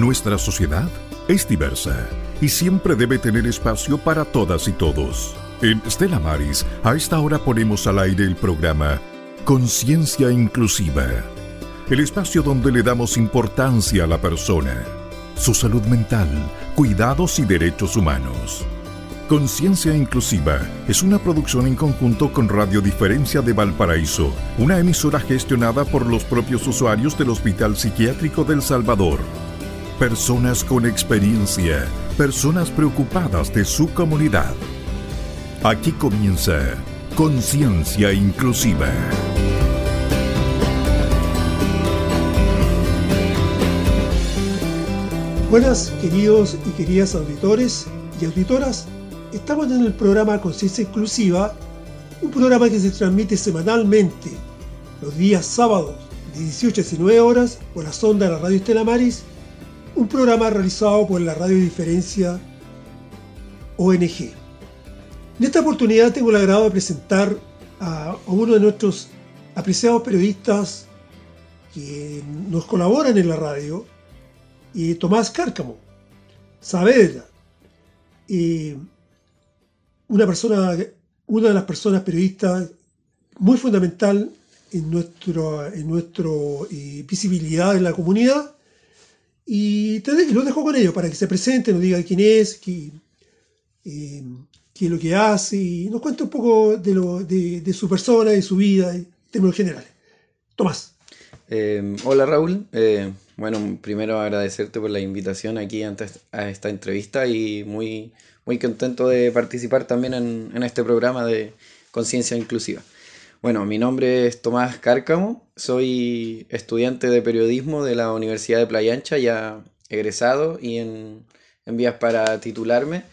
Nuestra sociedad es diversa y siempre debe tener espacio para todas y todos. En Stella Maris, a esta hora ponemos al aire el programa Conciencia Inclusiva, el espacio donde le damos importancia a la persona, su salud mental, cuidados y derechos humanos. Conciencia Inclusiva es una producción en conjunto con Radio Diferencia de Valparaíso, una emisora gestionada por los propios usuarios del Hospital Psiquiátrico del Salvador. Personas con experiencia, personas preocupadas de su comunidad. Aquí comienza Conciencia Inclusiva. Buenas, queridos y queridas auditores y auditoras. Estamos en el programa Conciencia Inclusiva, un programa que se transmite semanalmente los días sábados de 18 a 19 horas por la sonda de la radio Estela Maris, un programa realizado por la Radio Diferencia ONG. En esta oportunidad tengo el agrado de presentar a uno de nuestros apreciados periodistas que nos colaboran en la radio, y Tomás Cárcamo, Saavedra, y una persona, una de las personas periodistas muy fundamental en nuestro, en nuestro eh, visibilidad en la comunidad. Y te, lo dejo con ellos para que se presente, nos diga quién es, qué, eh, qué es lo que hace y nos cuente un poco de, lo, de, de su persona, de su vida, en términos generales. Tomás. Eh, hola Raúl, eh, bueno, primero agradecerte por la invitación aquí antes a esta entrevista y muy, muy contento de participar también en, este programa de Conciencia Inclusiva. Bueno, mi nombre es Tomás Cárcamo, soy estudiante de periodismo de la Universidad de Playa Ancha, ya egresado y en, vías para titularme.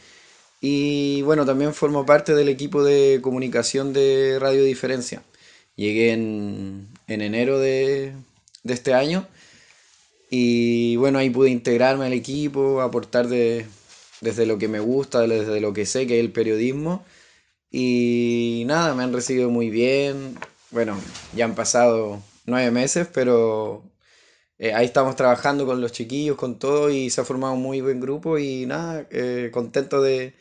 Y bueno, también formo parte del equipo de comunicación de Radio Diferencia. Llegué en, enero de, de este año y bueno, ahí pude integrarme al equipo, aportar de, desde lo que me gusta, desde lo que sé, que es el periodismo. Y nada, me han recibido muy bien. Bueno, ya han pasado nueve meses, pero eh, ahí estamos trabajando con los chiquillos, con todo, y se ha formado un muy buen grupo y nada, eh, contento de,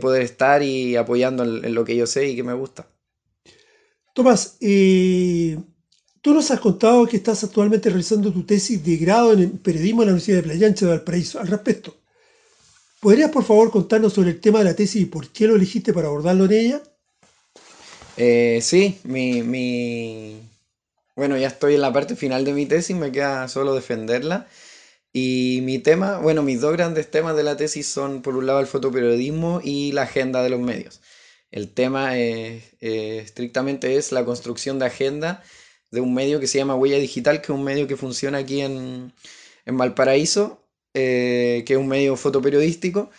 poder estar y apoyando en, lo que yo sé y que me gusta. Tomás, tú nos has contado que estás actualmente realizando tu tesis de grado en periodismo en la Universidad de Playa Ancha de Valparaíso. Al respecto, ¿Podrías por favor contarnos sobre el tema de la tesis y por qué lo elegiste para abordarlo en ella? Eh, sí, mi, Bueno, ya estoy en la parte final de mi tesis, me queda solo defenderla. Y mi tema, bueno, mis dos grandes temas de la tesis son por un lado el fotoperiodismo y la agenda de los medios. El tema estrictamente es la construcción de agenda de un medio que se llama Huella Digital, que es un medio que funciona aquí en, en Valparaíso eh, que es un medio fotoperiodístico,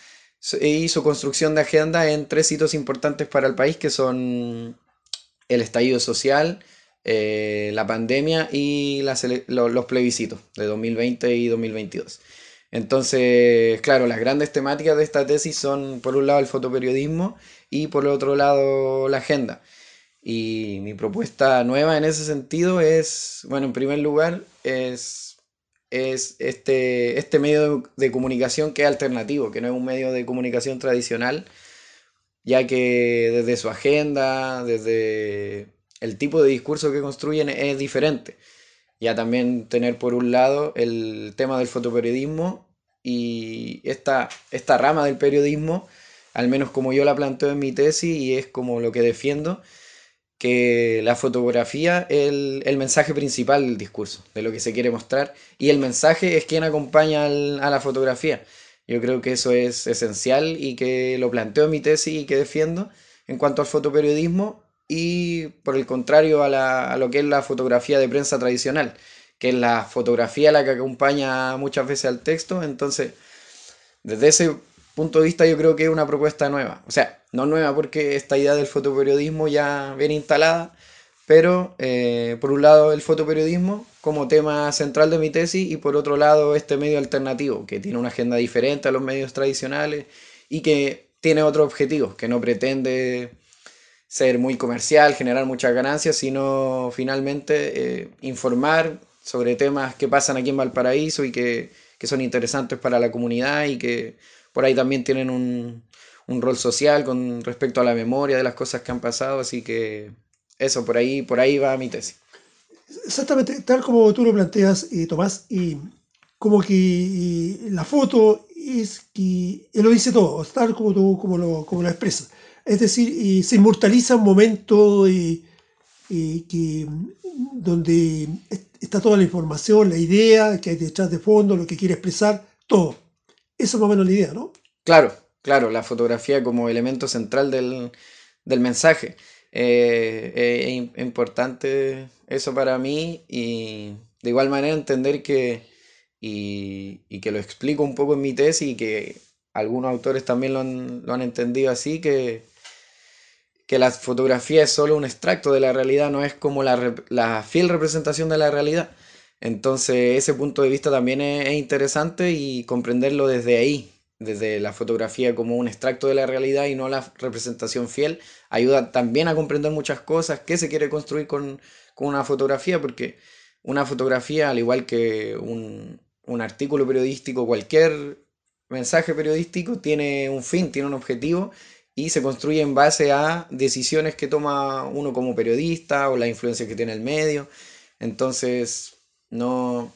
y su construcción de agenda en tres hitos importantes para el país, que son el estallido social, eh, la pandemia y los plebiscitos de 2020 y 2022. Entonces, claro, las grandes temáticas de esta tesis son, por un lado, el fotoperiodismo y por otro lado, la agenda. Y mi propuesta nueva en ese sentido es, bueno, en primer lugar, es es este, este medio de comunicación que es alternativo, que no es un medio de comunicación tradicional, ya que desde su agenda, desde el tipo de discurso que construyen es diferente. Ya también tener por un lado el tema del fotoperiodismo y esta, esta rama del periodismo, al menos como yo la planteo en mi tesis y es como lo que defiendo, que la fotografía es el, mensaje principal del discurso, de lo que se quiere mostrar, y el mensaje es quien acompaña a la fotografía. Yo creo que eso es esencial y que lo planteo en mi tesis y que defiendo en cuanto al fotoperiodismo y por el contrario a, a lo que es la fotografía de prensa tradicional, que es la fotografía la que acompaña muchas veces al texto. Entonces, desde ese punto de vista yo creo que es una propuesta nueva. O sea, no nueva porque esta idea del fotoperiodismo ya viene instalada, pero eh, por un lado el fotoperiodismo como tema central de mi tesis y por otro lado este medio alternativo que tiene una agenda diferente a los medios tradicionales y que tiene otros objetivos, que no pretende ser muy comercial, generar muchas ganancias, sino finalmente eh, informar sobre temas que pasan aquí en Valparaíso y que, que son interesantes para la comunidad y que por ahí también tienen un, un rol social con respecto a la memoria de las cosas que han pasado, así que eso, por ahí, por ahí va mi tesis. Exactamente, tal como tú lo planteas, eh, Tomás, y como que eh, la foto es que lo dice todo, tal como como lo, como lo. Es decir, eh, se inmortaliza un momento que, donde está toda la información, la idea que hay detrás de fondo, lo que quiere expresar, todo. Esa es más o menos la idea, ¿no? Claro, claro, la fotografía como elemento central del, del mensaje. Eh, es importante eso para mí y de igual manera entender que, y, que lo explico un poco en mi tesis y que algunos autores también lo han, entendido así, que, que la fotografía es solo un extracto de la realidad, no es como la, fiel representación de la realidad. Entonces ese punto de vista también es interesante y comprenderlo desde ahí, desde la fotografía como un extracto de la realidad y no la representación fiel, ayuda también a comprender muchas cosas, qué se quiere construir con, una fotografía, porque una fotografía, al igual que un, un artículo periodístico, cualquier mensaje periodístico, tiene un fin, tiene un objetivo y se construye en base a decisiones que toma uno como periodista o la influencia que tiene el medio. Entonces, no,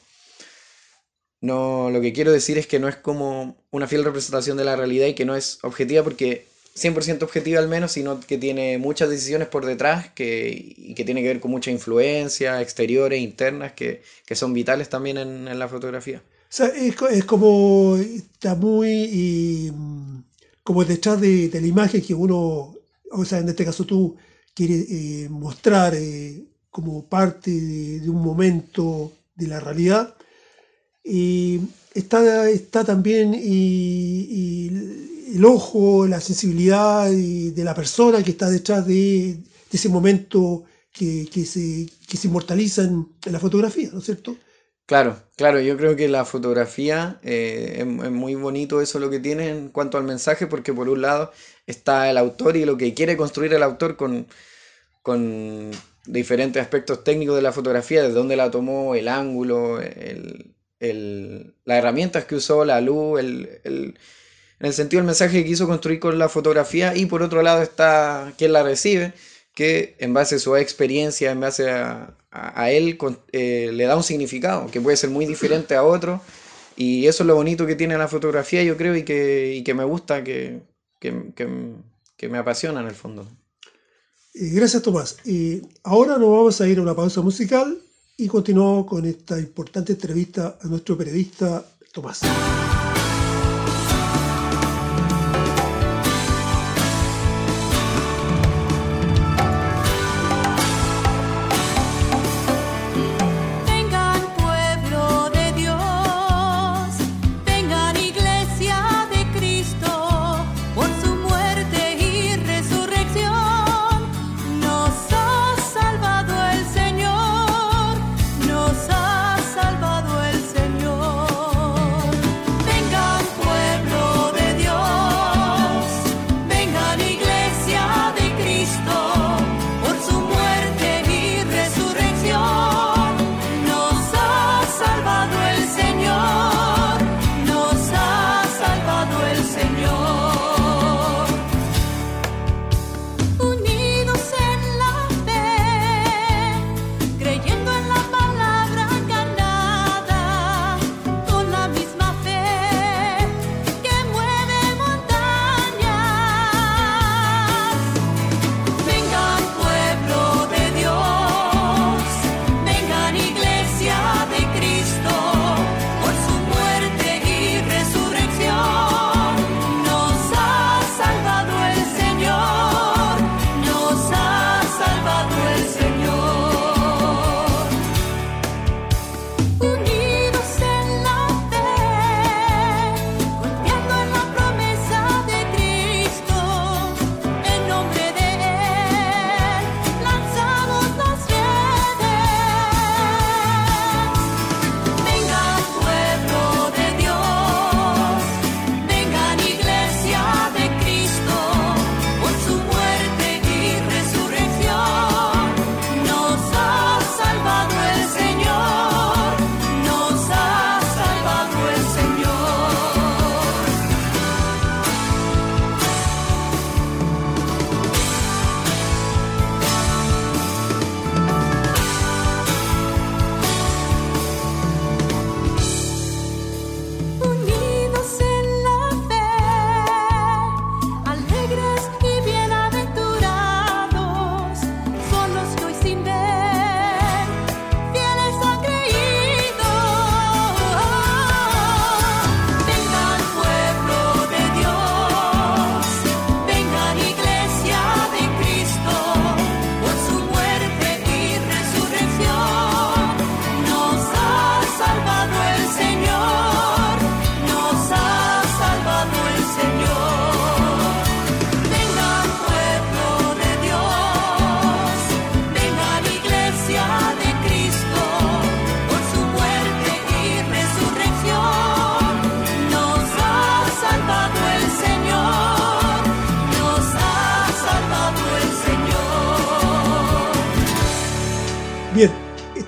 no, lo que quiero decir es que no es como una fiel representación de la realidad y que no es objetiva porque 100% objetiva al menos, sino que tiene muchas decisiones por detrás que, y que tiene que ver con mucha influencia exteriores, internas, que, son vitales también en, la fotografía. O sea, es, como, está muy como detrás de, la imagen que uno, o sea, en este caso tú quieres eh, mostrar eh, como parte de, un momento de la realidad y está, está también el ojo, la sensibilidad de la persona que está detrás de, ese momento que, se, se, inmortaliza en, la fotografía, ¿no es cierto? Claro, claro, yo creo que la fotografía eh, es, muy bonito eso lo que tiene en cuanto al mensaje, porque por un lado está el autor y lo que quiere construir el autor con diferentes aspectos técnicos de la fotografía, de dónde la tomó, el ángulo, el, el, las herramientas que usó, la luz, el, en el sentido del mensaje que quiso construir con la fotografía y por otro lado está quien la recibe, que en base a su experiencia, en base a, a, él, eh, le da un significado que puede ser muy diferente a otro y eso es lo bonito que tiene la fotografía yo creo y que, y que me gusta, que, que, que, me apasiona en el fondo. Gracias Tomás. Ahora nos vamos a ir a una pausa musical y continuó con esta importante entrevista a nuestro periodista Tomás.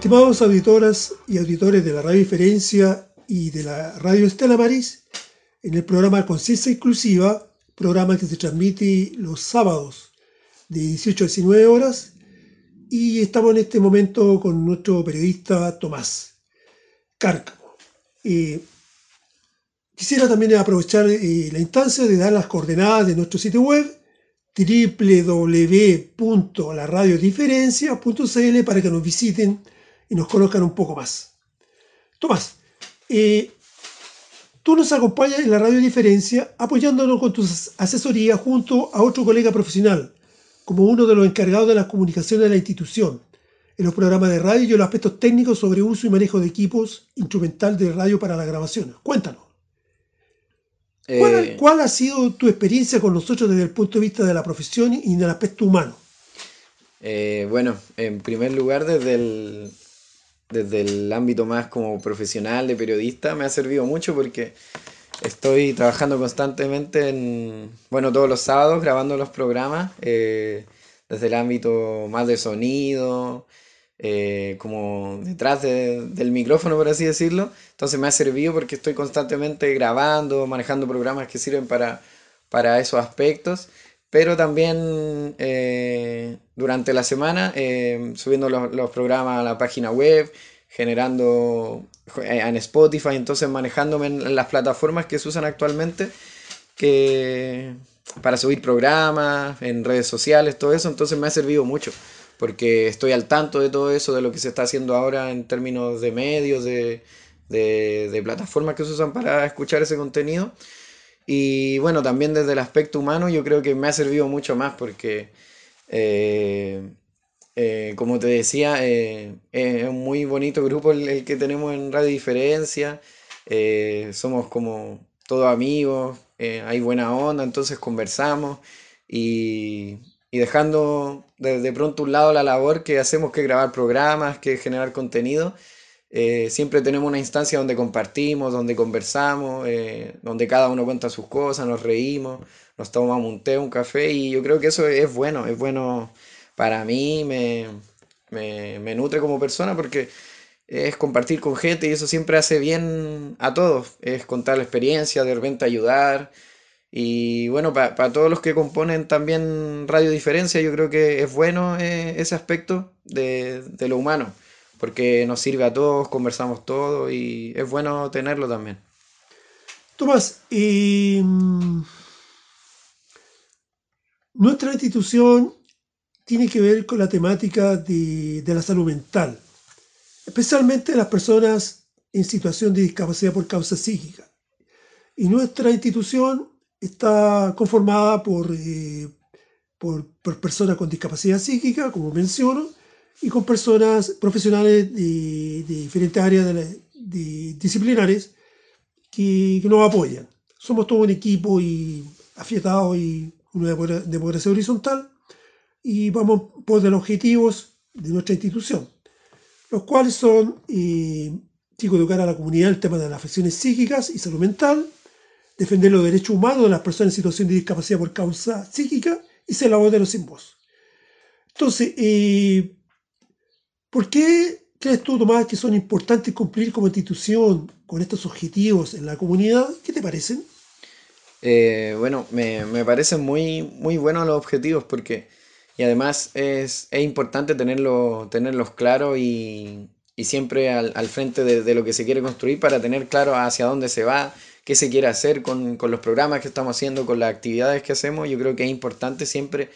Estimados auditoras y auditores de la Radio Diferencia y de la Radio Estela Maris, en el programa Conciencia Inclusiva, programa que se transmite los sábados de 18 a 19 horas, y estamos en este momento con nuestro periodista Tomás Cárcamo. Eh, quisiera también aprovechar eh, la instancia de dar las coordenadas de nuestro sitio web www.laradiodiferencia.cl para que nos visiten y nos conozcan un poco más. Tomás, eh, tú nos acompañas en la Radio Diferencia apoyándonos con tus asesorías junto a otro colega profesional, como uno de los encargados de las comunicaciones de la institución, en los programas de radio y los aspectos técnicos sobre uso y manejo de equipos instrumental de radio para la grabación. Cuéntanos. ¿Cuál, eh, ¿Cuál, ha sido tu experiencia con nosotros desde el punto de vista de la profesión y del aspecto humano? Eh, bueno, en primer lugar, desde el, desde el ámbito más como profesional de periodista me ha servido mucho porque estoy trabajando constantemente en, bueno, todos los sábados grabando los programas, eh, desde el ámbito más de sonido, eh, como detrás del micrófono, por así decirlo. Entonces me ha servido porque estoy constantemente grabando, manejando programas que sirven para, para esos aspectos pero también eh, durante la semana eh, subiendo los, programas a la página web, generando eh, en Spotify, entonces manejándome en las plataformas que se usan actualmente que para subir programas en redes sociales, todo eso, entonces me ha servido mucho porque estoy al tanto de todo eso, de lo que se está haciendo ahora en términos de medios, de, de plataformas que se usan para escuchar ese contenido. Y bueno, también desde el aspecto humano yo creo que me ha servido mucho más porque, eh, eh, como te decía, eh, es un muy bonito grupo el, que tenemos en Radio Diferencia. somos como todos amigos, hay buena onda, entonces conversamos y, y dejando de, de, pronto un lado la labor que hacemos que grabar programas, que generar contenido eh, siempre tenemos una instancia donde compartimos, donde conversamos, eh, donde cada uno cuenta sus cosas, nos reímos, nos tomamos un té, un café y yo creo que eso es bueno, es bueno para mí, me, me, nutre como persona porque es compartir con gente y eso siempre hace bien a todos, es contar la experiencia, de repente ayudar. Y bueno, para todos los que componen también Radio Diferencia, yo creo que es bueno eh, ese aspecto de, de lo humano porque nos sirve a todos, conversamos todo y es bueno tenerlo también. Tomás, mm, nuestra institución tiene que ver con la temática de, la salud mental, especialmente las personas en situación de discapacidad por causa psíquica. Y nuestra institución está conformada por, eh, personas con discapacidad psíquica, como menciono, y con personas profesionales de, diferentes áreas de, disciplinares que, nos apoyan. Somos todo un equipo y afiatado y una democracia horizontal y vamos por los objetivos de nuestra institución, los cuales son eh, educar a la comunidad el tema de las afecciones psíquicas y salud mental, defender los derechos humanos de las personas en situación de discapacidad por causa psíquica y ser la voz de los sin voz. Entonces, eh, ¿Por qué crees tú, Tomás, que son importantes cumplir como institución con estos objetivos en la comunidad? ¿Qué te parecen? Eh, bueno, me, me, parecen muy, muy buenos los objetivos porque, y además es, importante tenerlo, tenerlos claros y, siempre al, frente de, lo que se quiere construir para tener claro hacia dónde se va, qué se quiere hacer con, con los programas que estamos haciendo, con las actividades que hacemos. Yo creo que es importante siempre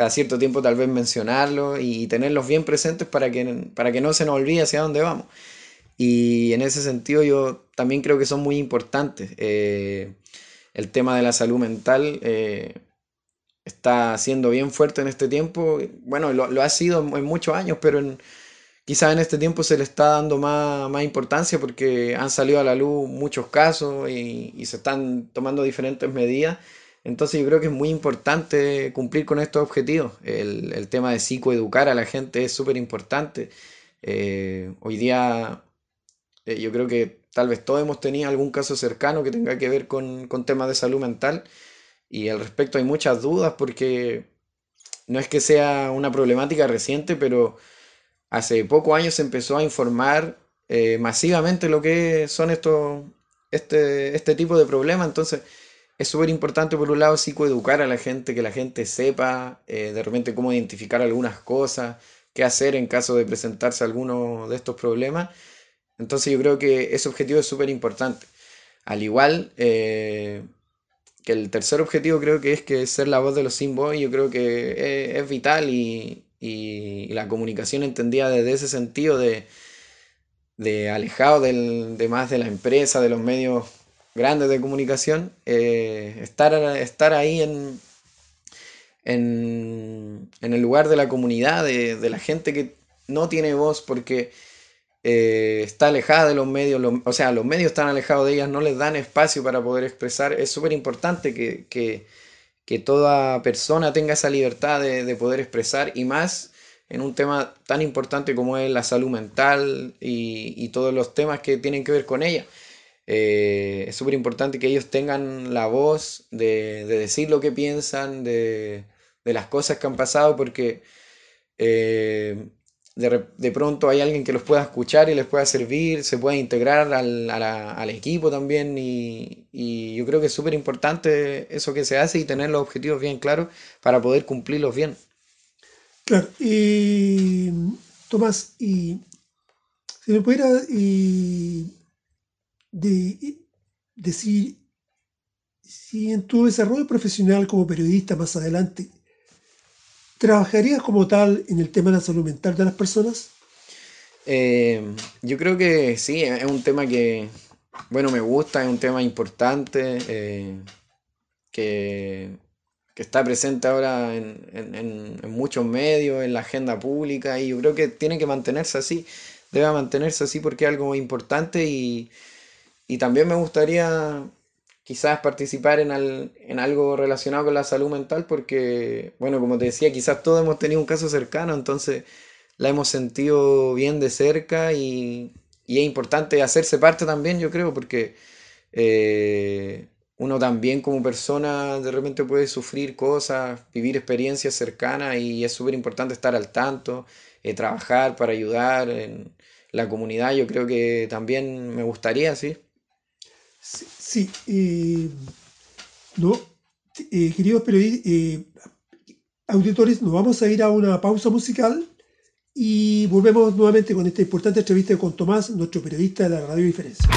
cada cierto tiempo tal vez mencionarlo y tenerlos bien presentes para que, para que no se nos olvide hacia dónde vamos. Y en ese sentido yo también creo que son muy importantes. Eh, el tema de la salud mental eh, está siendo bien fuerte en este tiempo. Bueno, lo, ha sido en, muchos años, pero en, quizás en este tiempo se le está dando más, más, importancia porque han salido a la luz muchos casos y, y se están tomando diferentes medidas entonces yo creo que es muy importante cumplir con estos objetivos. El, tema de psicoeducar a la gente es súper importante. Eh, hoy día eh, yo creo que tal vez todos hemos tenido algún caso cercano que tenga que ver con, temas de salud mental y al respecto hay muchas dudas porque no es que sea una problemática reciente, pero hace pocos años se empezó a informar eh, masivamente lo que son estos, este, este tipo de problemas. Entonces, es súper importante, por un lado, psicoeducar a la gente, que la gente sepa eh, de repente cómo identificar algunas cosas, qué hacer en caso de presentarse alguno de estos problemas. Entonces, yo creo que ese objetivo es súper importante. Al igual eh, que el tercer objetivo, creo que es que ser la voz de los sin voz, yo creo que es, vital y, y, la comunicación entendida desde ese sentido de de alejado del, de más de la empresa, de los medios grandes de comunicación, eh, estar, estar ahí en, en, el lugar de la comunidad, de, la gente que no tiene voz porque eh, está alejada de los medios, o sea, los medios están alejados de ellas, no les dan espacio para poder expresar. Es súper importante que, toda persona tenga esa libertad de, de poder expresar y más en un tema tan importante como es la salud mental y, todos los temas que tienen que ver con ella. Eh, es súper importante que ellos tengan la voz de, decir lo que piensan, de, las cosas que han pasado, porque eh, de, pronto hay alguien que los pueda escuchar y les pueda servir, se pueda integrar al, equipo también y, y, yo creo que es súper importante eso que se hace y tener los objetivos bien claros para poder cumplirlos bien. Claro, y Tomás, y si me pudiera decir si en tu desarrollo profesional como periodista más adelante, ¿trabajarías como tal en el tema de la salud mental de las personas? Eh, yo creo que sí, es un tema que, bueno, me gusta, es un tema importante, eh, que que está presente ahora en, muchos medios, en la agenda pública, y yo creo que tiene que mantenerse así, debe mantenerse así porque es algo muy importante y, también me gustaría quizás participar en, en, algo relacionado con la salud mental porque, bueno, como te decía, quizás todos hemos tenido un caso cercano, entonces la hemos sentido bien de cerca y, es importante hacerse parte también, yo creo, porque... Eh, uno también como persona de repente puede sufrir cosas, vivir experiencias cercanas y es súper importante estar al tanto, eh, trabajar para ayudar en la comunidad. Yo creo que también me gustaría, sí. Sí, eh, no, eh, queridos auditores, nos vamos a ir a una pausa musical y volvemos nuevamente con esta importante entrevista con Tomás, nuestro periodista de la Radio Diferencia.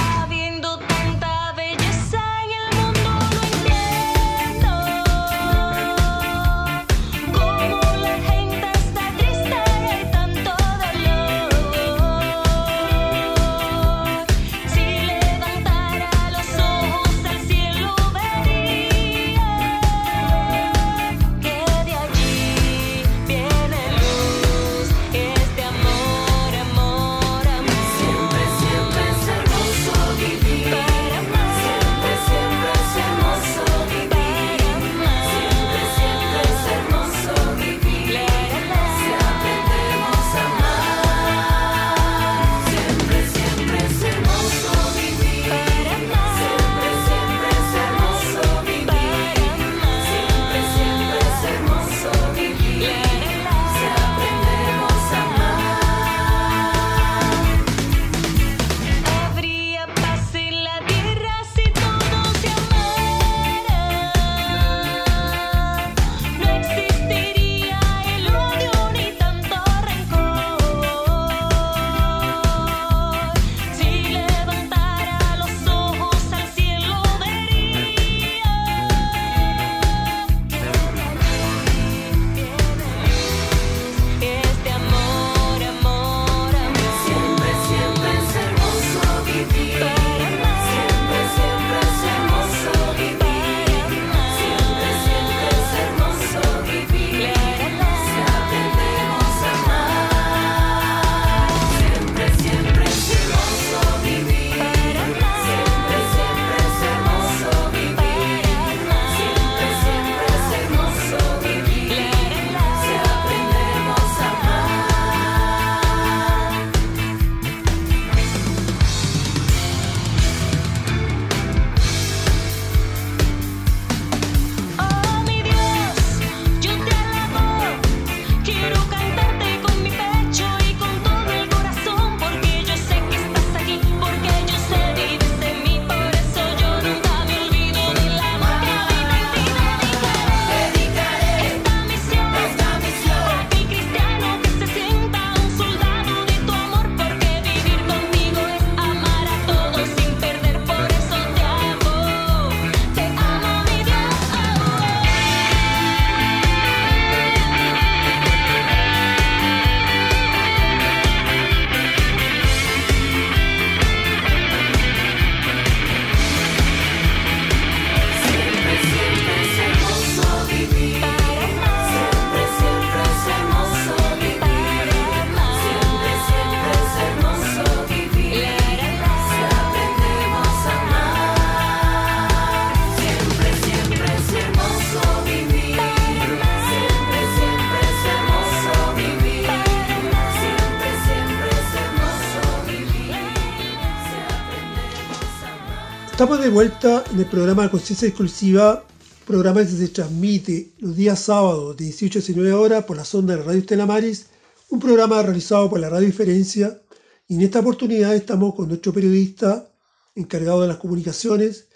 Estamos de vuelta en el programa Conciencia Exclusiva, programa que se transmite los días sábados de 18 a 19 horas por la sonda de Radio Estela Maris, un programa realizado por la Radio Diferencia. Y en esta oportunidad estamos con nuestro periodista encargado de las comunicaciones,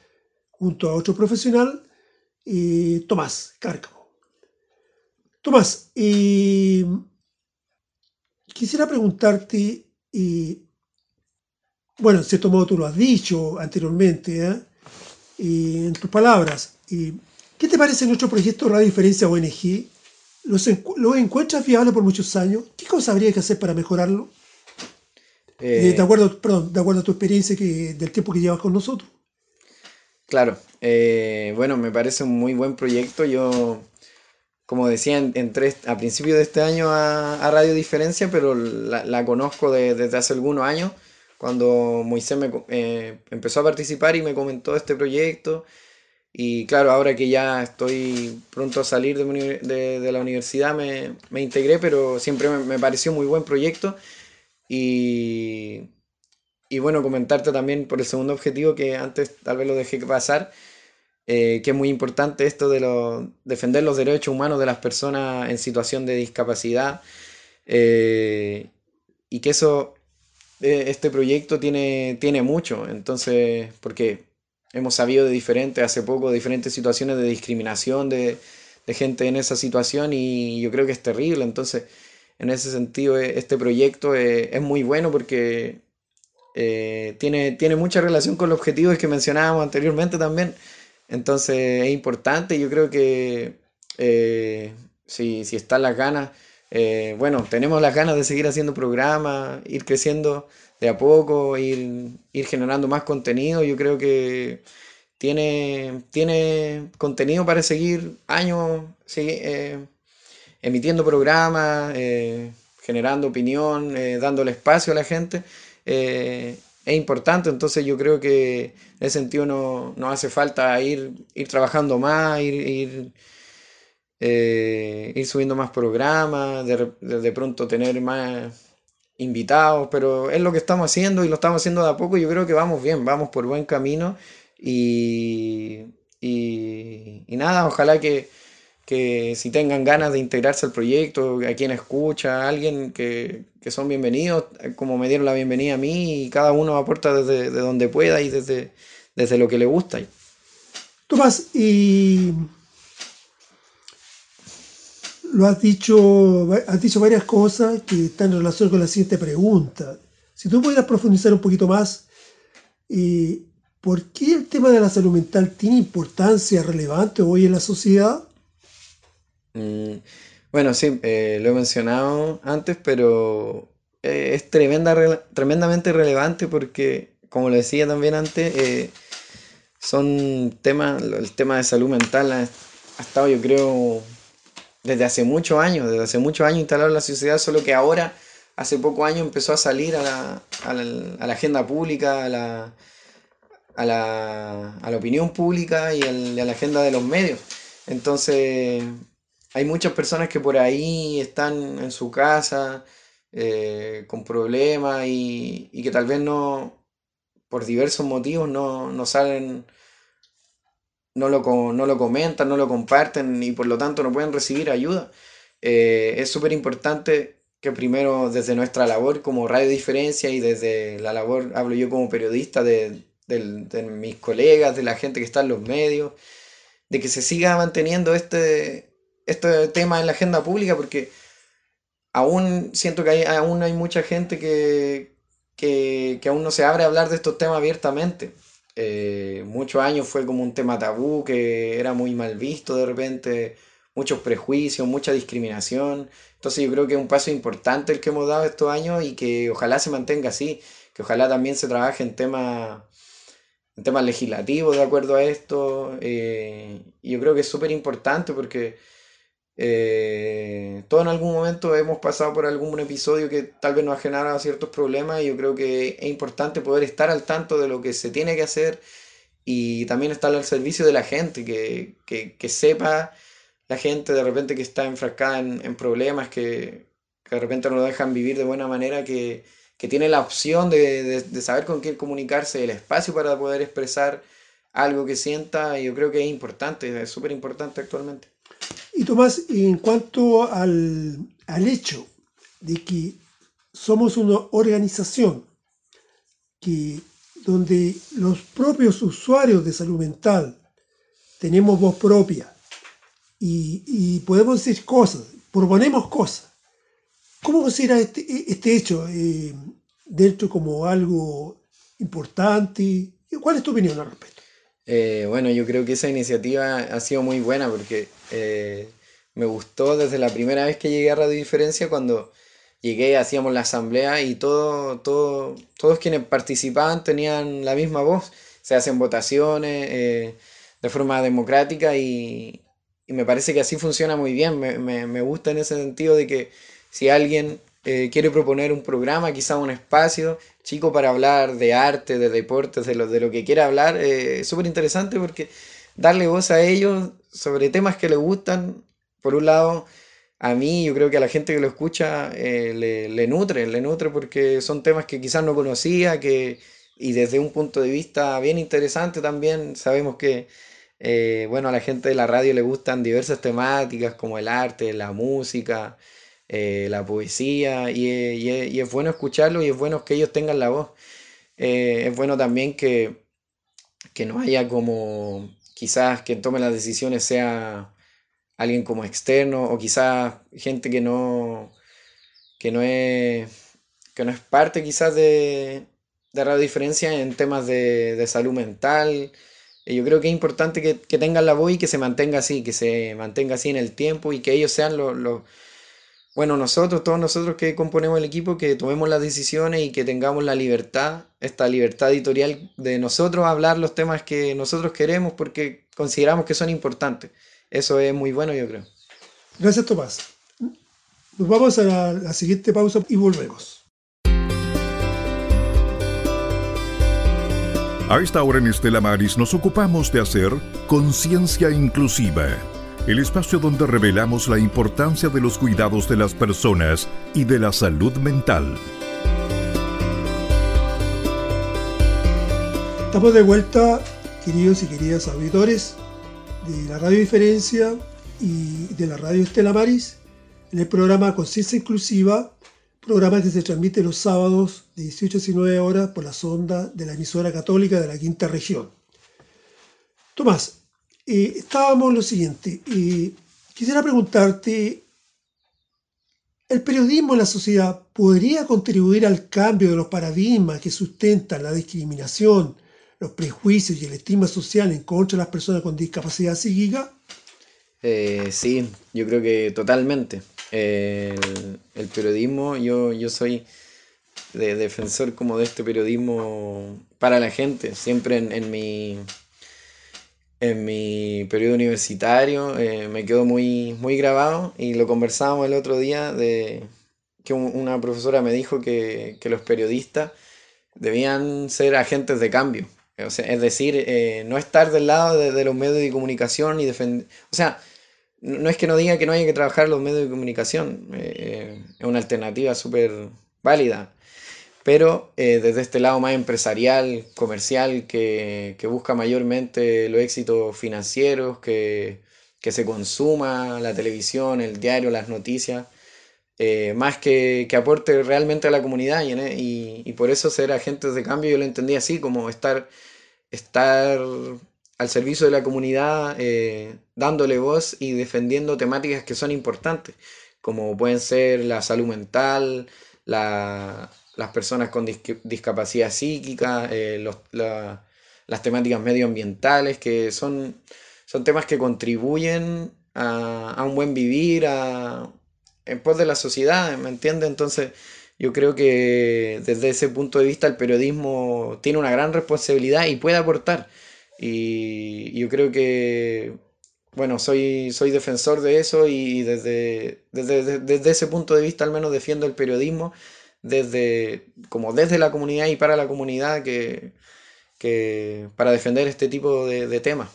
junto a otro profesional, eh, Tomás Cárcamo. Tomás, eh, quisiera preguntarte, eh, bueno, en cierto modo tú lo has dicho anteriormente, ¿eh? en tus palabras, ¿qué te parece nuestro proyecto Radio Diferencia ONG? ¿Lo encuentras viable por muchos años? ¿Qué cosa habría que hacer para mejorarlo? de, acuerdo, perdón, de acuerdo a tu experiencia que, del tiempo que llevas con nosotros. Claro, eh, bueno, me parece un muy buen proyecto. Yo, como decía, entré a principios de este año a, Radio Diferencia, pero la, conozco desde hace algunos años, cuando Moisés me, eh, empezó a participar y me comentó este proyecto. Y claro, ahora que ya estoy pronto a salir de, la universidad, me, integré, pero siempre me, me pareció muy buen proyecto. Y y bueno, comentarte también por el segundo objetivo que antes tal vez lo dejé pasar, eh, que es muy importante esto de lo, defender los derechos humanos de las personas en situación de discapacidad eh, y que eso, este proyecto tiene, tiene mucho, entonces, porque hemos sabido de diferentes, hace poco, diferentes situaciones de discriminación de, de gente en esa situación y yo creo que es terrible, entonces, en ese sentido, este proyecto es muy bueno porque eh, tiene, tiene mucha relación con los objetivos que mencionábamos anteriormente también. Entonces es importante, yo creo que eh, si, si, están las ganas, eh, bueno, tenemos las ganas de seguir haciendo programas, ir creciendo de a poco, ir, ir generando más contenido, yo creo que tiene, tiene contenido para seguir años emitiendo programas, generando opinión, dándole espacio a la gente. Eh, es importante, entonces yo creo que en ese sentido no, hace falta ir, ir trabajando más, ir, eh, subiendo más programas, de, pronto tener más invitados, pero es lo que estamos haciendo y lo estamos haciendo de a poco yo creo que vamos bien, vamos por buen camino y, y nada, ojalá que, que si tengan ganas de integrarse al proyecto, a quien escucha, a alguien que, son bienvenidos, eh, como me dieron la bienvenida a mí, y cada uno aporta desde donde pueda y desde, desde lo que le gusta. Tomás, y lo has dicho, has dicho varias cosas que están en relación con la siguiente pregunta. Si tú pudieras profundizar un poquito más, eh, ¿por qué el tema de la salud mental tiene importancia relevante hoy en la sociedad? Mm, bueno, sí, eh, lo he mencionado antes, pero eh, es tremenda, tremendamente relevante porque, como lo decía también antes, eh, son temas, el tema de salud mental ha, estado, yo creo, desde hace muchos años, desde hace muchos años instalado en la sociedad, solo que ahora, hace pocos años, empezó a salir a la, a la, agenda pública, a la, a la, a la opinión pública y, y a la agenda de los medios. Entonces, hay muchas personas que por ahí están en su casa eh, con problemas y, que tal vez no, por diversos motivos, no, salen, no lo, no lo comentan, no lo comparten y por lo tanto no pueden recibir ayuda. Eh, es súper importante que primero desde nuestra labor como Radio Diferencia y desde la labor, hablo yo como periodista, de, de mis colegas, de la gente que está en los medios, de que se siga manteniendo este, este tema en la agenda pública porque aún siento que hay, aún hay mucha gente que, que, aún no se abre a hablar de estos temas abiertamente. Eh, muchos años fue como un tema tabú que era muy mal visto de repente, muchos prejuicios, mucha discriminación. Entonces yo creo que es un paso importante el que hemos dado estos años y que ojalá se mantenga así, que ojalá también se trabaje en temas en temas legislativos de acuerdo a esto. Eh, yo creo que es súper importante porque eh, en algún momento hemos pasado por algún episodio que tal vez nos ha generado ciertos problemas y yo creo que es importante poder estar al tanto de lo que se tiene que hacer y también estar al servicio de la gente, que, que, sepa la gente de repente que está enfrascada en, problemas, que, que, de repente no lo dejan vivir de buena manera, que, que tiene la opción de, saber con quién comunicarse, el espacio para poder expresar algo que sienta, yo creo que es importante, es súper importante actualmente. Y Tomás, en cuanto al, al hecho de que somos una organización que donde los propios usuarios de salud mental tenemos voz propia y, podemos decir cosas, proponemos cosas. ¿Cómo considera este, este hecho eh, dentro como algo importante? ¿Cuál es tu opinión al respecto? Eh, bueno, yo creo que esa iniciativa ha sido muy buena porque eh, me gustó desde la primera vez que llegué a Radio Diferencia cuando llegué, hacíamos la asamblea y todo, todo, todos quienes participaban tenían la misma voz. Se hacen votaciones eh, de forma democrática y, me parece que así funciona muy bien. Me, gusta en ese sentido de que si alguien eh, quiere proponer un programa, quizá un espacio chico para hablar de arte, de deportes, de lo, de lo que quiera hablar, eh, es súper interesante porque darle voz a ellos sobre temas que les gustan, por un lado, a mí, yo creo que a la gente que lo escucha eh, le, nutre, le nutre porque son temas que quizás no conocía, que, y desde un punto de vista bien interesante también, sabemos que, eh, bueno, a la gente de la radio le gustan diversas temáticas como el arte, la música, eh, la poesía, y, es bueno escucharlo y es bueno que ellos tengan la voz. es bueno también que, que no haya como quizás quien tome las decisiones sea alguien como externo o quizás gente que no, que no, es, que no es parte quizás de, de Radio Diferencia en temas de, salud mental. Eh, yo creo que es importante que, tengan la voz y que se mantenga así, que se mantenga así en el tiempo y que ellos sean los, bueno, nosotros, todos nosotros que componemos el equipo, que tomemos las decisiones y que tengamos la libertad, esta libertad editorial de nosotros hablar los temas que nosotros queremos porque consideramos que son importantes. Eso es muy bueno, yo creo. Gracias, Tomás. Nos vamos a la, siguiente pausa y volvemos. A esta hora en Estela Maris nos ocupamos de hacer conciencia inclusiva, el espacio donde revelamos la importancia de los cuidados de las personas y de la salud mental. Estamos de vuelta, queridos y queridas auditores, de la Radio Diferencia y de la Radio Estela Maris en el programa Conciencia Inclusiva, programa que se transmite los sábados de 18 a 19 horas por la sonda de la emisora católica de la quinta región. Tomás, eh, estábamos lo siguiente, quisiera preguntarte, ¿el periodismo en la sociedad podría contribuir al cambio de los paradigmas que sustentan la discriminación, los prejuicios y el estigma social en contra de las personas con discapacidad psíquica? Eh, sí, yo creo que totalmente. el, periodismo, yo, yo soy de, defensor como de este periodismo para la gente. Siempre en, mi en mi periodo universitario eh, me quedó muy, muy grabado y lo conversábamos el otro día de que una profesora me dijo que, que los periodistas debían ser agentes de cambio. Es decir, eh, no estar del lado de, los medios de comunicación y defender... O sea, no es que no diga que no haya que trabajar los medios de comunicación, eh, es una alternativa súper válida, pero eh, desde este lado más empresarial, comercial, que, busca mayormente los éxitos financieros, que, se consuma la televisión, el diario, las noticias, más que, que, aporte realmente a la comunidad y, y, por eso ser agentes de cambio yo lo entendí así, como estar estar al servicio de la comunidad, eh, dándole voz y defendiendo temáticas que son importantes, como pueden ser la salud mental, las personas con discapacidad psíquica, eh, las temáticas medioambientales, que son, son temas que contribuyen a, un buen vivir, a, en pos de la sociedad, ¿me entiende? Entonces, yo creo que desde ese punto de vista el periodismo tiene una gran responsabilidad y puede aportar. Y yo creo que, bueno, soy, soy defensor de eso y desde, desde, ese punto de vista al menos defiendo el periodismo desde, como desde la comunidad y para la comunidad que, para defender este tipo de, temas.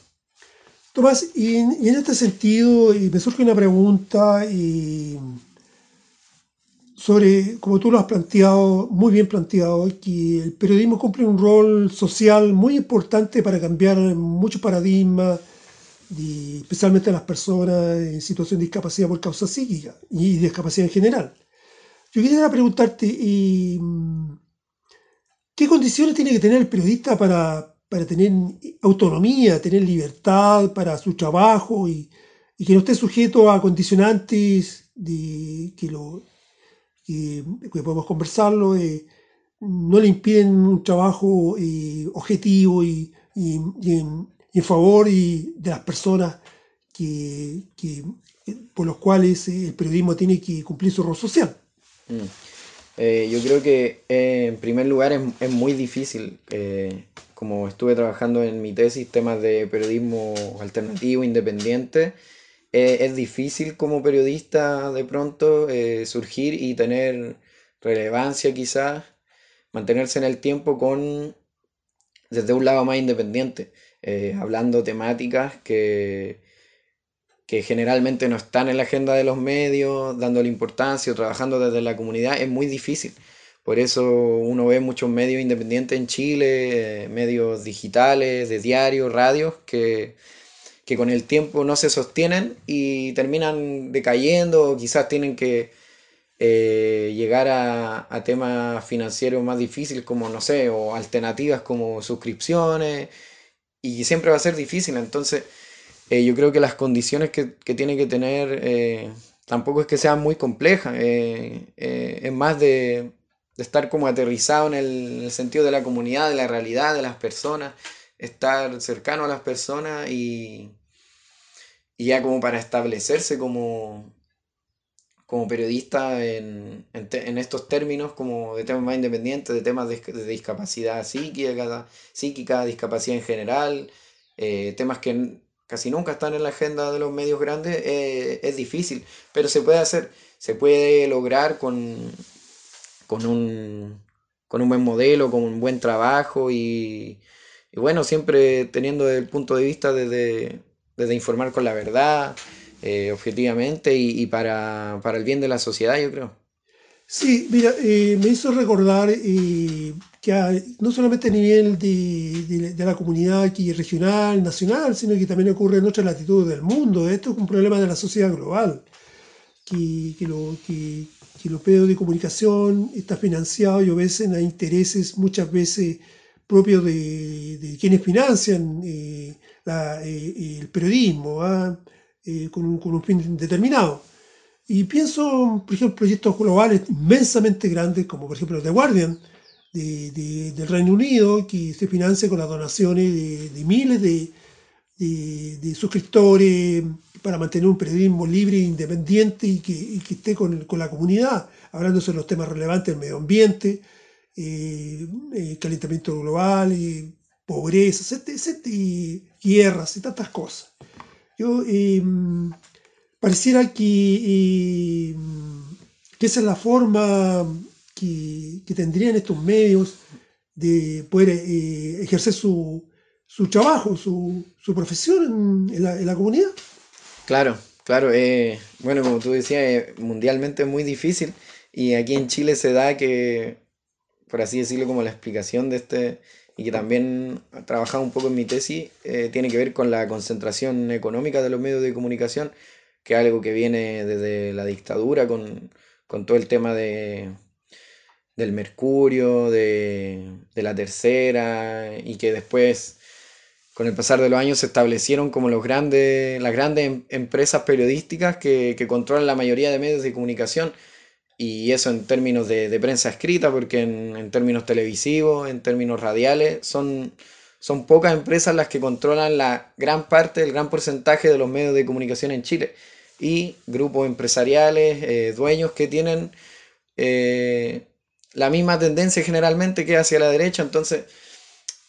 Tomás, y en, y en, este sentido, y me surge una pregunta, y sobre, como tú lo has planteado, muy bien planteado, que el periodismo cumple un rol social muy importante para cambiar muchos paradigmas, especialmente a las personas en situación de discapacidad por causa psíquica y discapacidad en general. Yo quisiera preguntarte, ¿qué condiciones tiene que tener el periodista para, para tener autonomía, tener libertad para su trabajo y, y que no esté sujeto a condicionantes que, podemos conversarlo, eh, no le impiden un trabajo eh, objetivo y, y, en, favor y de las personas que, por los cuales el periodismo tiene que cumplir su rol social. Mm. Eh, yo creo que en primer lugar es, es muy difícil, como estuve trabajando en mi tesis, temas de periodismo alternativo, independiente, eh, es difícil como periodista de pronto eh, surgir y tener relevancia quizás, mantenerse en el tiempo con desde un lado más independiente, eh, hablando temáticas que, que generalmente no están en la agenda de los medios, dándole importancia o trabajando desde la comunidad, es muy difícil. Por eso uno ve muchos medios independientes en Chile, medios digitales, de diarios, radios, que que con el tiempo no se sostienen y terminan decayendo o quizás tienen que eh, llegar a, temas financieros más difíciles como, no sé, o alternativas como suscripciones y siempre va a ser difícil. Entonces, eh, yo creo que las condiciones que, tiene que tener eh, tampoco es que sean muy complejas, es más de, estar como aterrizado en el sentido de la comunidad, de la realidad, de las personas estar cercano a las personas y, y ya como para establecerse como, como periodista en, estos términos, como de temas más independientes, de temas de, discapacidad psíquica, psíquica, discapacidad en general, eh, temas que casi nunca están en la agenda de los medios grandes, eh, es difícil, pero se puede hacer, se puede lograr con, con, un, con un buen modelo, con un buen trabajo y, y bueno, siempre teniendo el punto de vista desde, informar con la verdad, eh, objetivamente y, para, el bien de la sociedad, yo creo. Sí, mira, eh, me hizo recordar eh, que no solamente a nivel de, la comunidad aquí regional, nacional, sino que también ocurre en otras latitudes del mundo. Esto es un problema de la sociedad global, que, que, lo, que, los medios de comunicación está financiado y obedecen a intereses muchas veces propios de, quienes financian eh, el periodismo eh, con, un, fin determinado. Y pienso, por ejemplo, proyectos globales inmensamente grandes, como por ejemplo The Guardian del Reino Unido, que se financia con las donaciones de, miles de, suscriptores para mantener un periodismo libre e independiente y que, esté con, con, la comunidad, hablando sobre los temas relevantes del medio ambiente, eh, eh, calentamiento global, y pobreza, y guerras y tantas cosas. Yo em, pareciera que, em, que, esa es la forma que, tendrían estos medios de poder eh, ejercer su, su, trabajo, su, su profesión en, la, en, la, comunidad. Claro, claro. bueno, como tú decías, mundialmente es muy difícil y aquí en Chile se da que por así decirlo, como la explicación de este, y que también ha trabajado un poco en mi tesis, eh, tiene que ver con la concentración económica de los medios de comunicación, que algo que viene desde la dictadura, con, todo el tema de, del mercurio, de, la tercera, y que después, con el pasar de los años, se establecieron como los grandes, las grandes em, empresas periodísticas que, que controlan la mayoría de medios de comunicación y eso en términos de, prensa escrita, porque en, términos televisivos, en términos radiales, son, son pocas empresas las que controlan la gran parte, el gran porcentaje de los medios de comunicación en Chile. Y grupos empresariales, eh, dueños que tienen eh, la misma tendencia generalmente que hacia la derecha. Entonces,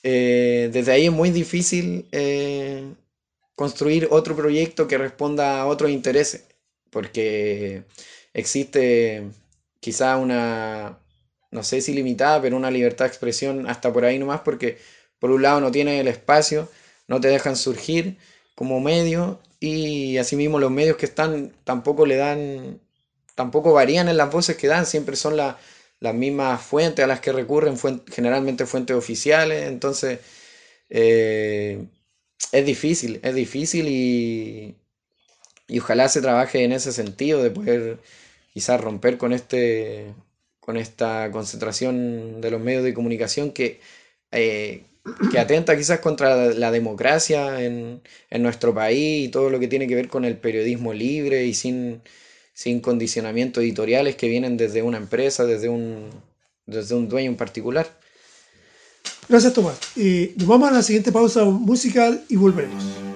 eh, desde ahí es muy difícil construir otro proyecto que responda a otros intereses, porque existe quizá una, no sé si limitada, pero una libertad de expresión hasta por ahí nomás, porque por un lado no tiene el espacio, no te dejan surgir como medio y asimismo los medios que están tampoco le dan tampoco varían en las voces que dan, siempre son las mismas fuentes a las que recurren, generalmente fuentes oficiales, entonces eh, es difícil, es difícil y, y ojalá se trabaje en ese sentido de poder quizás romper con este con esta concentración de los medios de comunicación que, eh, que atenta quizás contra la, democracia en, nuestro país y todo lo que tiene que ver con el periodismo libre y sin, sin condicionamientos editoriales que vienen desde una empresa, desde un, desde un dueño en particular. Gracias, Tomás. Eh, nos vamos a la siguiente pausa musical y volvemos.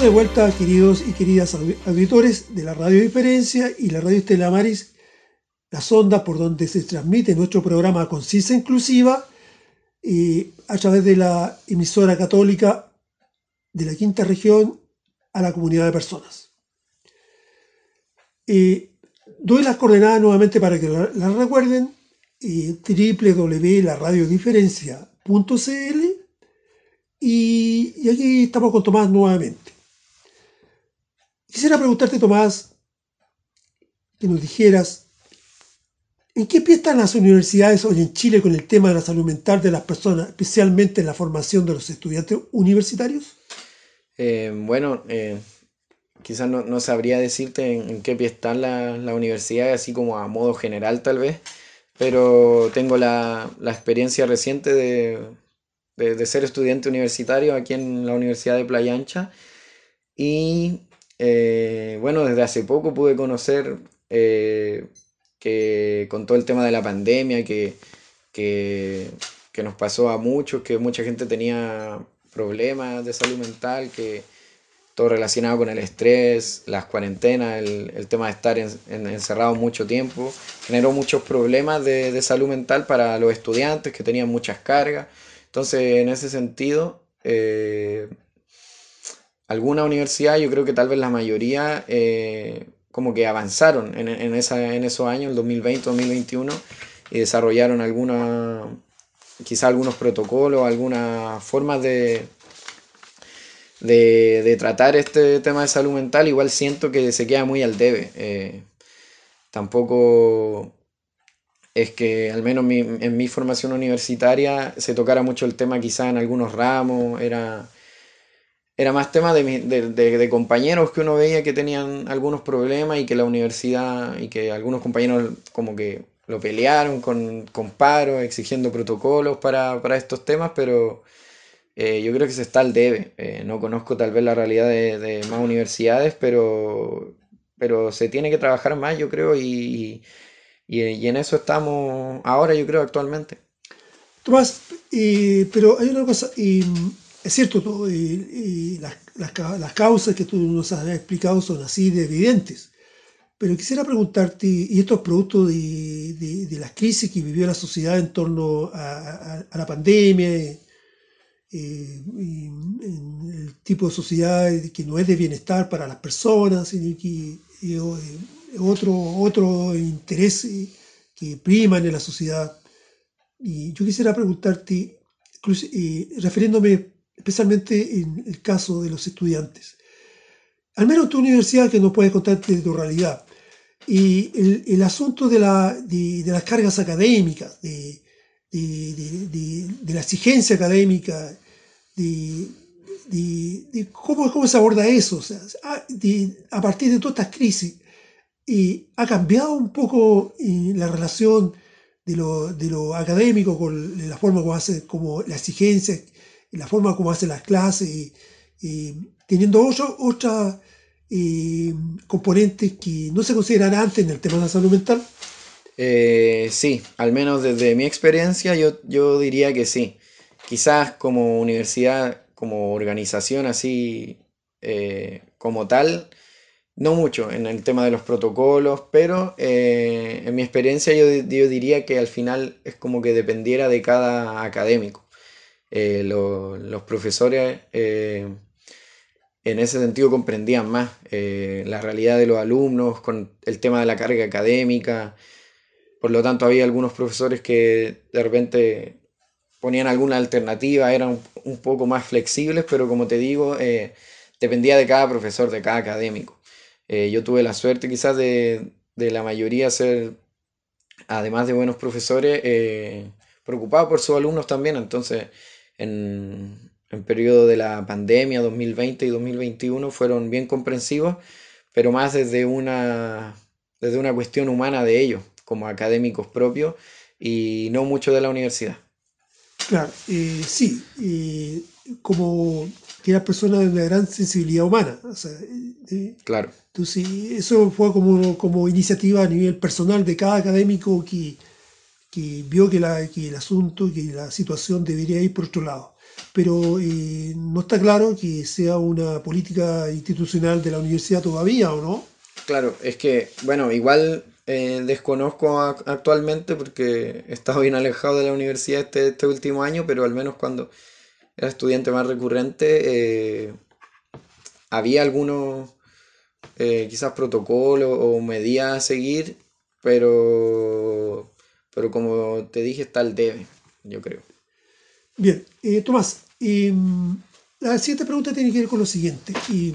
De vuelta, queridos y queridas auditores de la Radio Diferencia y la Radio Estela Maris, las ondas por donde se transmite nuestro programa Conciencia Inclusiva y a través de la emisora católica de la quinta región a la comunidad de personas. doy las coordenadas nuevamente para que las recuerden, www.laradiodiferencia.cl Y, aquí estamos con Tomás nuevamente. Quisiera preguntarte, Tomás, que nos dijeras, ¿en qué pie están las universidades hoy en Chile con el tema de la salud mental de las personas, especialmente en la formación de los estudiantes universitarios? Eh, bueno, eh, quizás no, sabría decirte en, qué pie están las la universidades, así como a modo general tal vez, pero tengo la, experiencia reciente de, ser estudiante universitario aquí en la Universidad de Playa Ancha y eh, bueno, desde hace poco pude conocer eh, que con todo el tema de la pandemia que, que, que nos pasó a muchos, que mucha gente tenía problemas de salud mental, que todo relacionado con el estrés, las cuarentenas, el, tema de estar encerrado mucho tiempo, generó muchos problemas de, salud mental para los estudiantes que tenían muchas cargas. Entonces, en ese sentido, eh, alguna universidad, yo creo que tal vez la mayoría, eh, como que avanzaron en, en, esa, en esos años, el 2020, 2021, y desarrollaron alguna, quizá algunos protocolos, algunas formas de de, tratar este tema de salud mental, igual siento que se queda muy al debe. Eh, tampoco es que, al menos en mi formación universitaria, se tocara mucho el tema quizá en algunos ramos, era, era más tema de, compañeros que uno veía que tenían algunos problemas y que la universidad y que algunos compañeros como que lo pelearon con, con paro, exigiendo protocolos para, estos temas, pero eh, yo creo que se está al debe. Eh, no conozco tal vez la realidad de, más universidades, pero, pero se tiene que trabajar más, yo creo, y, y, en eso estamos ahora, yo creo, actualmente. Tomás, pero hay una cosa, y, es cierto, y, las, las, causas que tú nos has explicado son así de evidentes, pero quisiera preguntarte, y esto es producto de, de, las crisis que vivió la sociedad en torno a, a la pandemia, eh, el tipo de sociedad que no es de bienestar para las personas, y que eh, otro, otro interés que priman en la sociedad. Y yo quisiera preguntarte, eh, refiriéndome especialmente en el caso de los estudiantes, al menos tu universidad que nos puedes contar de tu realidad, y el, el asunto de, la, de, las cargas académicas, de, de, la exigencia académica, de, cómo, cómo, se aborda eso, a, partir de todas estas crisis, y ha cambiado un poco la relación de lo, de lo, académico con la forma como hace, como la exigencia, la forma como hace las clases, y, teniendo otros eh, componentes que no se consideran antes en el tema de la salud mental. Eh, sí, al menos desde mi experiencia yo, yo diría que sí. Quizás como universidad, como organización así, eh, como tal, no mucho en el tema de los protocolos, pero eh, en mi experiencia yo, diría que al final es como que dependiera de cada académico. Los profesores en ese sentido comprendían más la realidad de los alumnos con el tema de la carga académica. Por lo tanto, había algunos profesores que de repente ponían alguna alternativa, eran un poco más flexibles, pero como te digo, eh, dependía de cada profesor, de cada académico. Eh, yo tuve la suerte quizás de, la mayoría ser, además de buenos profesores, eh, preocupados por sus alumnos también, entonces en, en periodo de la pandemia 2020 y 2021 fueron bien comprensivos, pero más desde una, desde una cuestión humana de ellos, como académicos propios, y no mucho de la universidad. Claro, eh, sí, eh, como que era persona de una gran sensibilidad humana. O sea, eh, claro. Entonces, eso fue como, como iniciativa a nivel personal de cada académico que, que vio que, la, que el asunto, que la situación debería ir por otro lado. Pero no está claro que sea una política institucional de la universidad todavía, ¿o no? Claro, es que, bueno, igual eh, desconozco actualmente porque he estado bien alejado de la universidad este, este último año, pero al menos cuando era estudiante más recurrente eh, había algunos eh, quizás protocolos o medidas a seguir, pero, pero como te dije está el debe, yo creo. Bien, Tomás, Y, mm, la siguiente pregunta tiene que ver con lo siguiente. Y,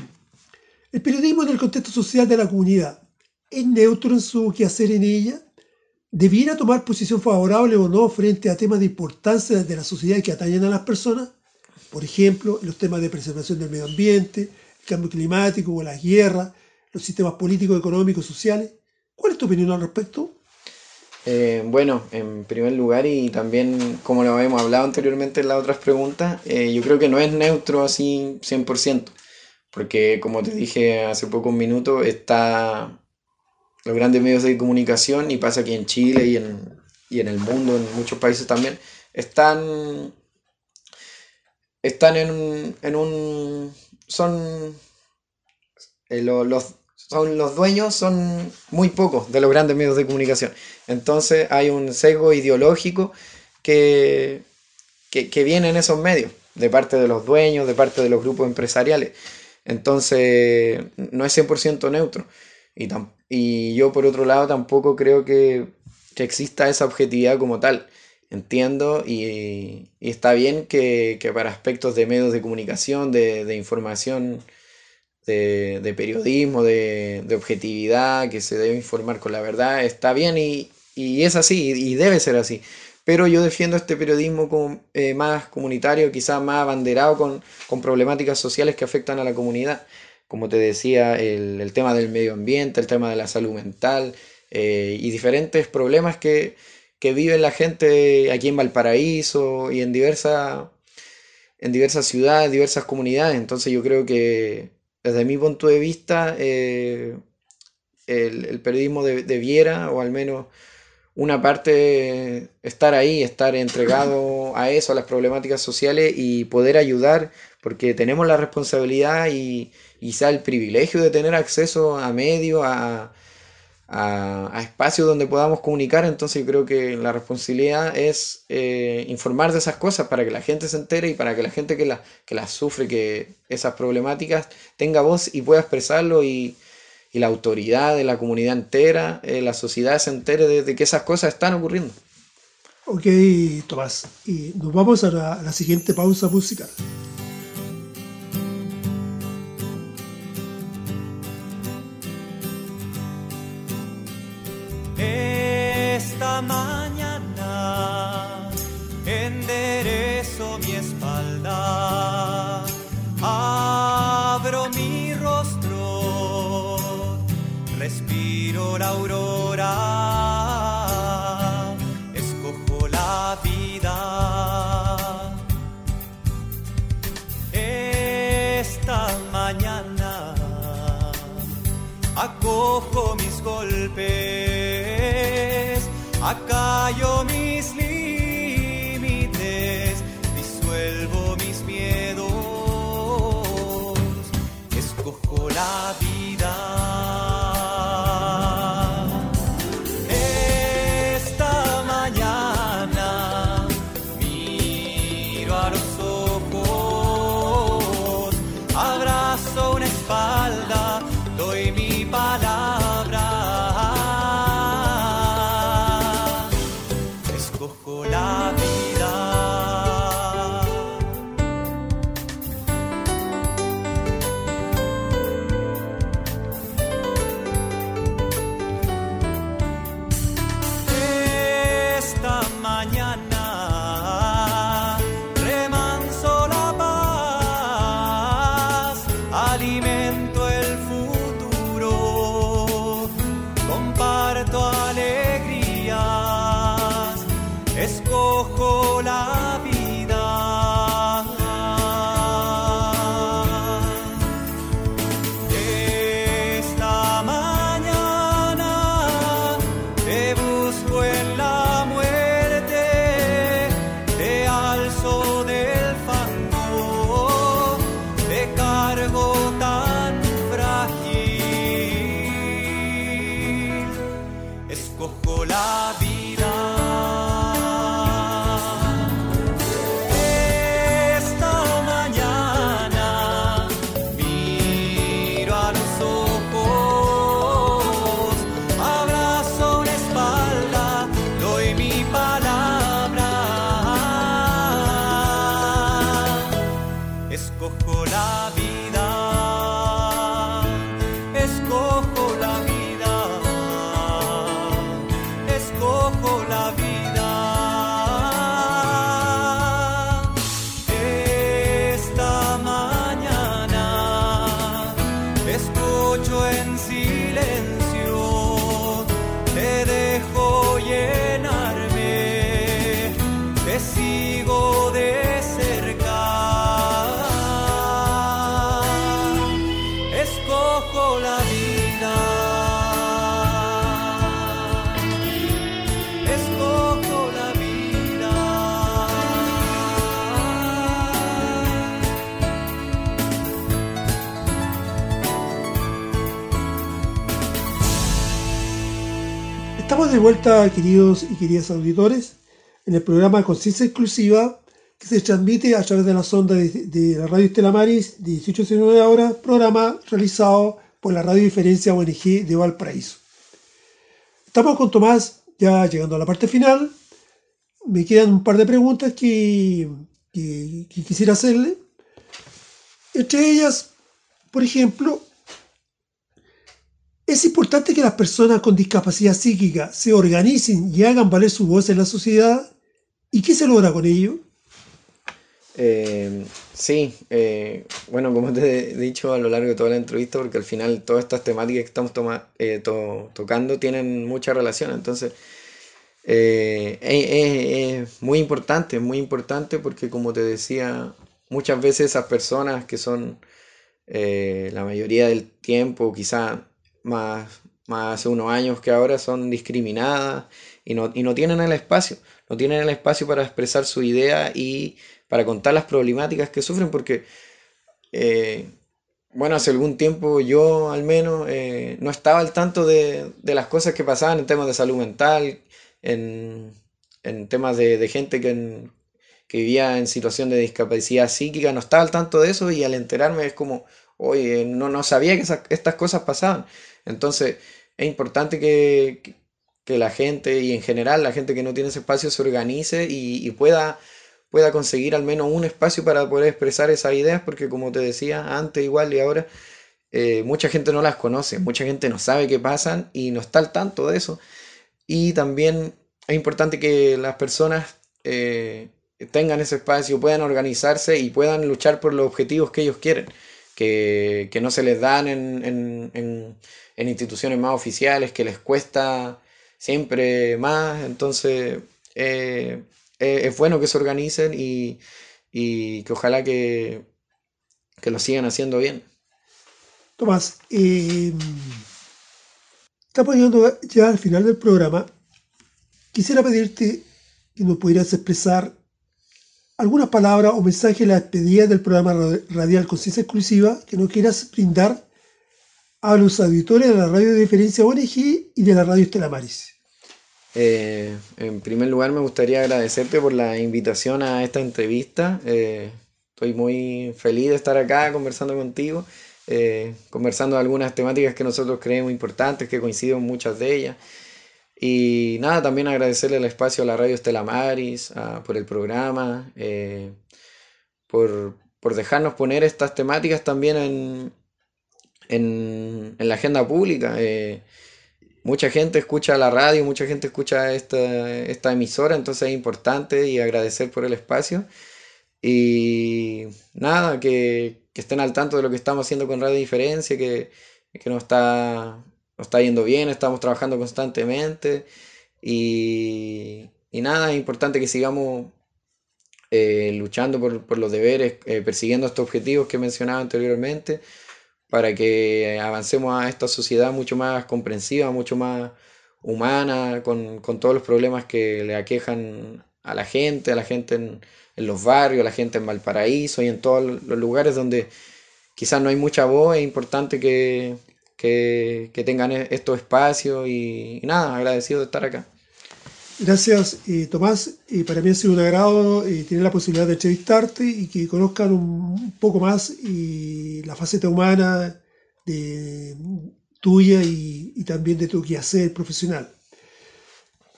¿El periodismo en el contexto social de la comunidad es neutro en su quehacer en ella? ¿Debiera tomar posición favorable o no frente a temas de importancia de la sociedad que atañen a las personas? Por ejemplo, los temas de preservación del medio ambiente, el cambio climático o las guerras, los sistemas políticos, económicos, sociales. ¿Cuál es tu opinión al respecto? Eh, bueno, en primer lugar y también como lo habíamos hablado anteriormente en las otras preguntas, eh, yo creo que no es neutro así 100%, porque como te dije hace poco un minuto, está los grandes medios de comunicación y pasa aquí en Chile y en, y en el mundo, en muchos países también, están, están en, en un... son... Eh, los, son los dueños son muy pocos de los grandes medios de comunicación. Entonces hay un sesgo ideológico que, que, viene en esos medios, de parte de los dueños, de parte de los grupos empresariales. Entonces no es 100% neutro. Y, y, yo por otro lado tampoco creo que, exista esa objetividad como tal. Entiendo y, está bien que, para aspectos de medios de comunicación, de, de información de, periodismo, de, objetividad, que se debe informar con la verdad, está bien y, es así y debe ser así. Pero yo defiendo este periodismo eh, más comunitario, quizás más abanderado con, problemáticas sociales que afectan a la comunidad. Como te decía, el, tema del medio ambiente, el tema de la salud mental eh, y diferentes problemas que, que vive la gente aquí en Valparaíso y en diversas en diversas ciudades, diversas comunidades. Entonces yo creo que, desde mi punto de vista, eh, el, periodismo debiera, o al menos una parte, estar ahí, estar entregado a eso, a las problemáticas sociales y poder ayudar, porque tenemos la responsabilidad y quizá el privilegio de tener acceso a medios, a, a, espacios donde podamos comunicar, entonces yo creo que la responsabilidad es eh, informar de esas cosas para que la gente se entere y para que la gente que, la, que las sufre, que esas problemáticas, tenga voz y pueda expresarlo y, la autoridad de la comunidad entera, eh, la sociedad se entere de, que esas cosas están ocurriendo. Ok, Tomás, y nos vamos a la siguiente pausa musical. Estamos de vuelta, queridos y queridas auditores, en el programa Conciencia Exclusiva que se transmite a través de la sonda de, la radio Estela Maris, 18-19 horas, programa realizado por la Radio Diferencia ONG de Valparaíso. Estamos con Tomás ya llegando a la parte final. Me quedan un par de preguntas que, que quisiera hacerle. Entre ellas, por ejemplo, es importante que las personas con discapacidad psíquica se organicen y hagan valer su voz en la sociedad. ¿Y qué se logra con ello? Eh, sí, eh, bueno, como te he dicho a lo largo de toda la entrevista, porque al final todas estas temáticas que estamos eh, tocando tienen mucha relación, entonces es, muy importante, muy importante porque como te decía, muchas veces esas personas que son la mayoría del tiempo, quizá más, más hace unos años que ahora, son discriminadas y no, y no tienen el espacio, no tienen el espacio para expresar su idea y para contar las problemáticas que sufren, porque, eh, bueno, hace algún tiempo yo al menos eh, no estaba al tanto de, las cosas que pasaban en temas de salud mental, en, temas de, gente que, vivía en situación de discapacidad psíquica, no estaba al tanto de eso y al enterarme es como, oye, no, no sabía que estas cosas pasaban. Entonces, es importante que, la gente y en general la gente que no tiene ese espacio se organice y pueda pueda conseguir al menos un espacio para poder expresar esas ideas, porque como te decía antes igual y ahora, eh, mucha gente no las conoce, mucha gente no sabe qué pasan y no está al tanto de eso. Y también es importante que las personas eh, tengan ese espacio, puedan organizarse y puedan luchar por los objetivos que ellos quieren, que, no se les dan en, instituciones más oficiales, que les cuesta siempre más. Entonces, eh, eh, es bueno que se organicen y, que ojalá que, que, lo sigan haciendo bien. Tomás, estamos llegando ya al final del programa. Quisiera pedirte que nos pudieras expresar algunas palabras o mensajes de la despedida del programa radial Conciencia Exclusiva que nos quieras brindar a los auditores de la radio de diferencia ONG y de la radio Estela Maris. Eh, en primer lugar, me gustaría agradecerte por la invitación a esta entrevista. Eh, estoy muy feliz de estar acá conversando contigo, eh, conversando de algunas temáticas que nosotros creemos importantes, que coinciden muchas de ellas. Y nada, también agradecerle el espacio a la radio Estela Maris, por el programa, por, por, dejarnos poner estas temáticas también en, en, en la agenda pública mucha gente escucha la radio, mucha gente escucha esta, emisora, entonces es importante y agradecer por el espacio. Y nada, que, estén al tanto de lo que estamos haciendo con Radio Diferencia, que, que nos, está, está yendo bien, estamos trabajando constantemente. Y, nada, es importante que sigamos eh, luchando por, los deberes, eh, persiguiendo estos objetivos que mencionaba anteriormente para que avancemos a esta sociedad mucho más comprensiva, mucho más humana, con, todos los problemas que le aquejan a la gente, a la gente en, los barrios, a la gente en Valparaíso y en todos los lugares donde quizás no hay mucha voz, es importante que, tengan e-, estos espacios y, nada, agradecido de estar acá. Gracias, eh, Tomás. Eh, para mí ha sido un agrado eh, tener la posibilidad de entrevistarte y que conozcan un, poco más la faceta humana de, tuya y, también de tu quehacer profesional.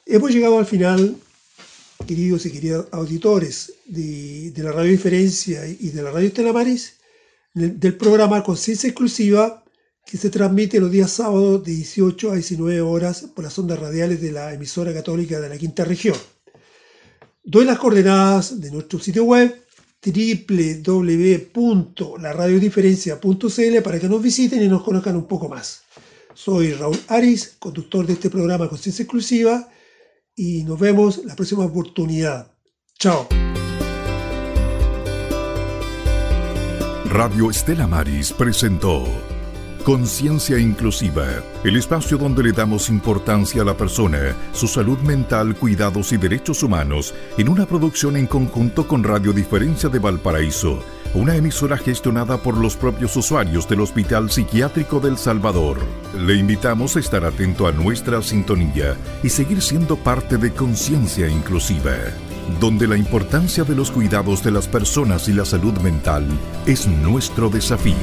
Hemos llegado al final, queridos y queridos auditores de, la Radio Diferencia y de la Radio Telamaris, del programa Conciencia Exclusiva que se transmite los días sábados de 18 a 19 horas por las ondas radiales de la emisora católica de la quinta región. Doy las coordenadas de nuestro sitio web www.laradiodiferencia.cl para que nos visiten y nos conozcan un poco más. Soy Raúl Aris, conductor de este programa Conciencia Exclusiva y nos vemos la próxima oportunidad. Chao. Radio Estela Maris presentó Conciencia Inclusiva, el espacio donde le damos importancia a la persona, su salud mental, cuidados y derechos humanos, en una producción en conjunto con Radio Diferencia de Valparaíso una emisora gestionada por los propios usuarios del Hospital Psiquiátrico del Salvador. Le invitamos a estar atento a nuestra sintonía y seguir siendo parte de Conciencia Inclusiva, donde la importancia de los cuidados de las personas y la salud mental es nuestro desafío.